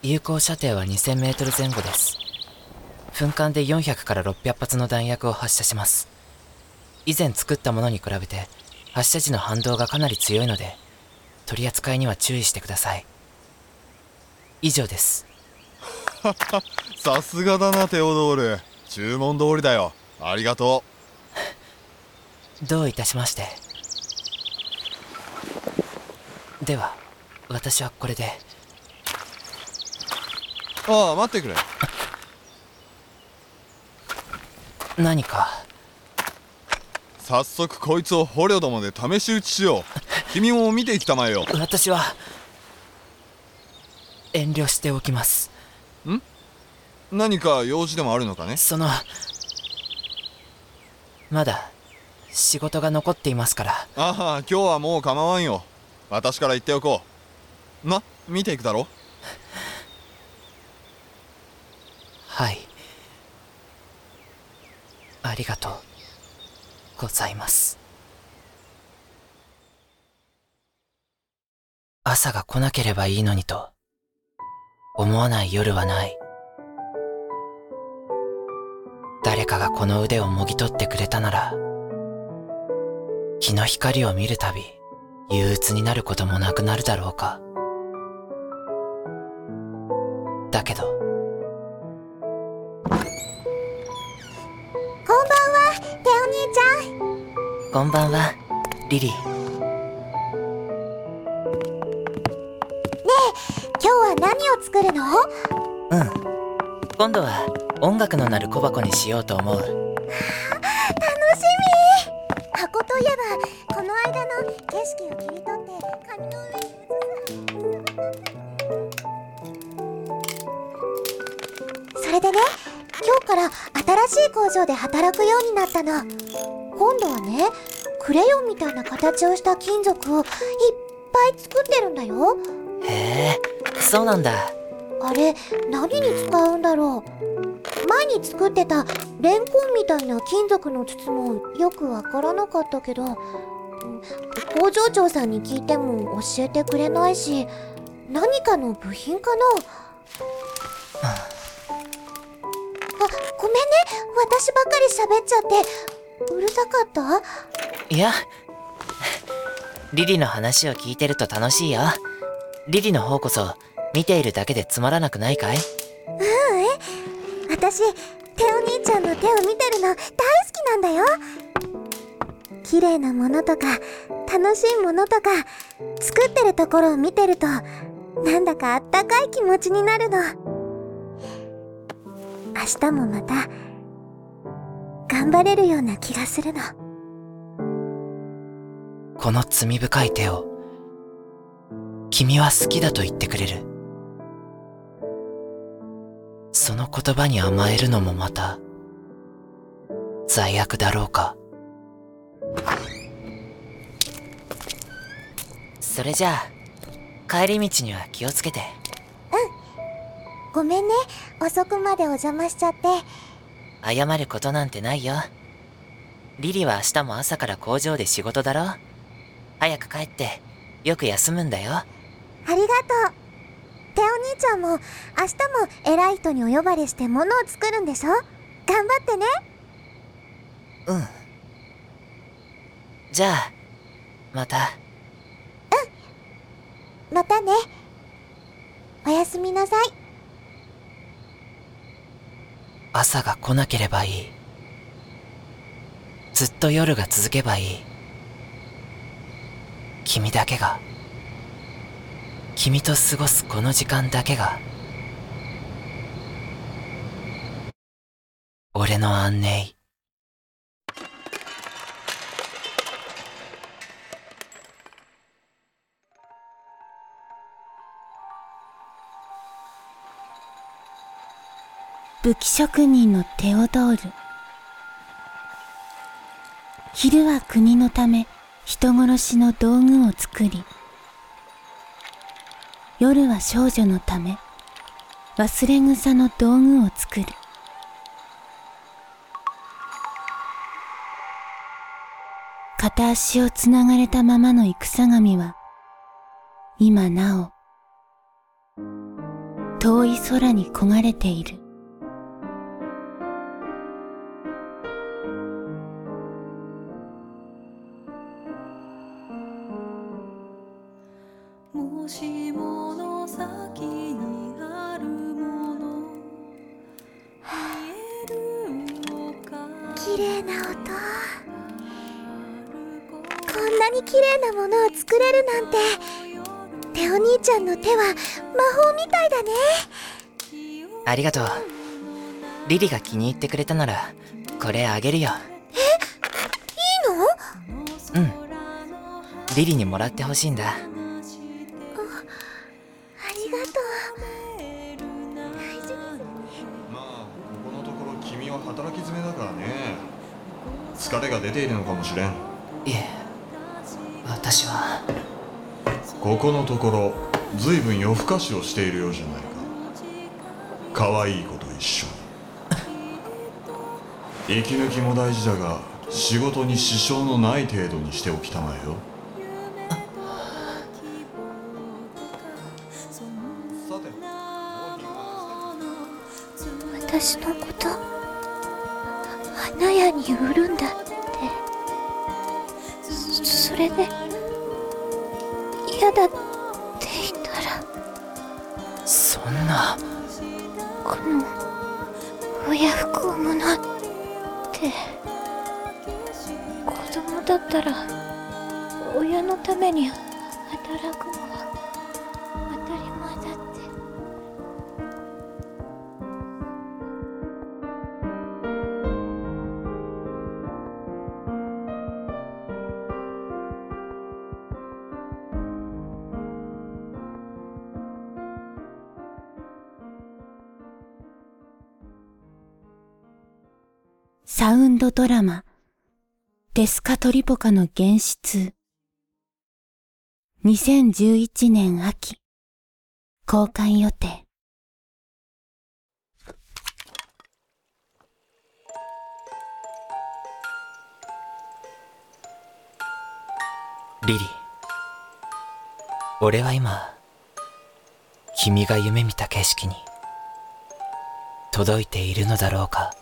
有効射程は2000メートル前後です。噴間で400から600発の弾薬を発射します。以前作ったものに比べて発射時の反動がかなり強いので取り扱いには注意してください。以上です。さすがだなテオドール。注文通りだよ。ありがとどういたしまして。では私はこれでああ待ってくれ。何か？早速こいつを捕虜どもで試し撃ちしよう。君も見てきたまえよ。私は遠慮しておきます。何か用事でもあるのかね？そのまだ仕事が残っていますから。ああ今日はもう構わんよ。私から言っておこう。な見ていくだろはい。ありがとう。ございます。朝が来なければいいのにと。思わない夜はない。誰かがこの腕をもぎ取ってくれたなら日の光を見るたび憂鬱になることもなくなるだろうか。だけどちゃん。こんばんはリリー。今日は何を作るの？うん。今度は音楽の鳴る小箱にしようと思う。楽しみ。箱といえばこの間の景色を切り取って紙の上に写す新しい工場で働くようになったの。今度はねクレヨンみたいな形をした金属をいっぱい作ってるんだよ。へえそうなんだ。あれ何に使うんだろう。前に作ってたレンコンみたいな金属の筒もよくわからなかったけどうん工場長さんに聞いても教えてくれないし何かの部品かな私ばっかり喋っちゃってうるさかった？いやリリの話を聞いてると楽しいよ。リリの方こそ見ているだけでつまらなくないかい？私テお兄ちゃんの手を見てるの大好きなんだよ。綺麗なものとか楽しいものとか作ってるところを見てるとなんだかあったかい気持ちになるの。明日もまた頑張れるような気がするの。この罪深い手を君は好きだと言ってくれる。その言葉に甘えるのもまた罪悪だろうか。それじゃあ帰り道には気をつけて。ごめんね。遅くまでお邪魔しちゃって謝ることなんてないよ。リリは明日も朝から工場で仕事だろ。早く帰ってよく休むんだよ。ありがとう。テお兄ちゃんも明日も偉い人にお呼ばれして物を作るんでしょ？頑張ってね。うん。じゃあまた。またね。おやすみなさい朝が来なければいい。ずっと夜が続けばいい。君だけが。君と過ごすこの時間だけが。俺の安寧。武器職人のテオドール。昼は国のため人殺しの道具を作り夜は少女のため忘れ草の道具を作る。片足をつながれたままの戦神は今なお遠い空に焦がれている。もしもの先にあるもの。見えるのか綺麗な音。こんなに綺麗なものを作れるなんて。テお兄ちゃんの手は魔法みたいだね。ありがとう。リリが気に入ってくれたならこれあげるよ。いいの？うん。リリにもらってほしいんだ出ているのかもしれん。いえ私は。ここのところずいぶん夜更かしをしているようじゃないか。可愛い子と一緒に。息抜きも大事だが仕事に支障のない程度にしておきたまえよ。さてう私のこと花屋に売るんだれで嫌だって言ったらそんな。この親不孝者って子供だったら親のために働くのは当たり前だってサウンドドラマ。デスカトリポカの原出2011年秋。公開予定。リリ俺は今君が夢見た景色に届いているのだろうか。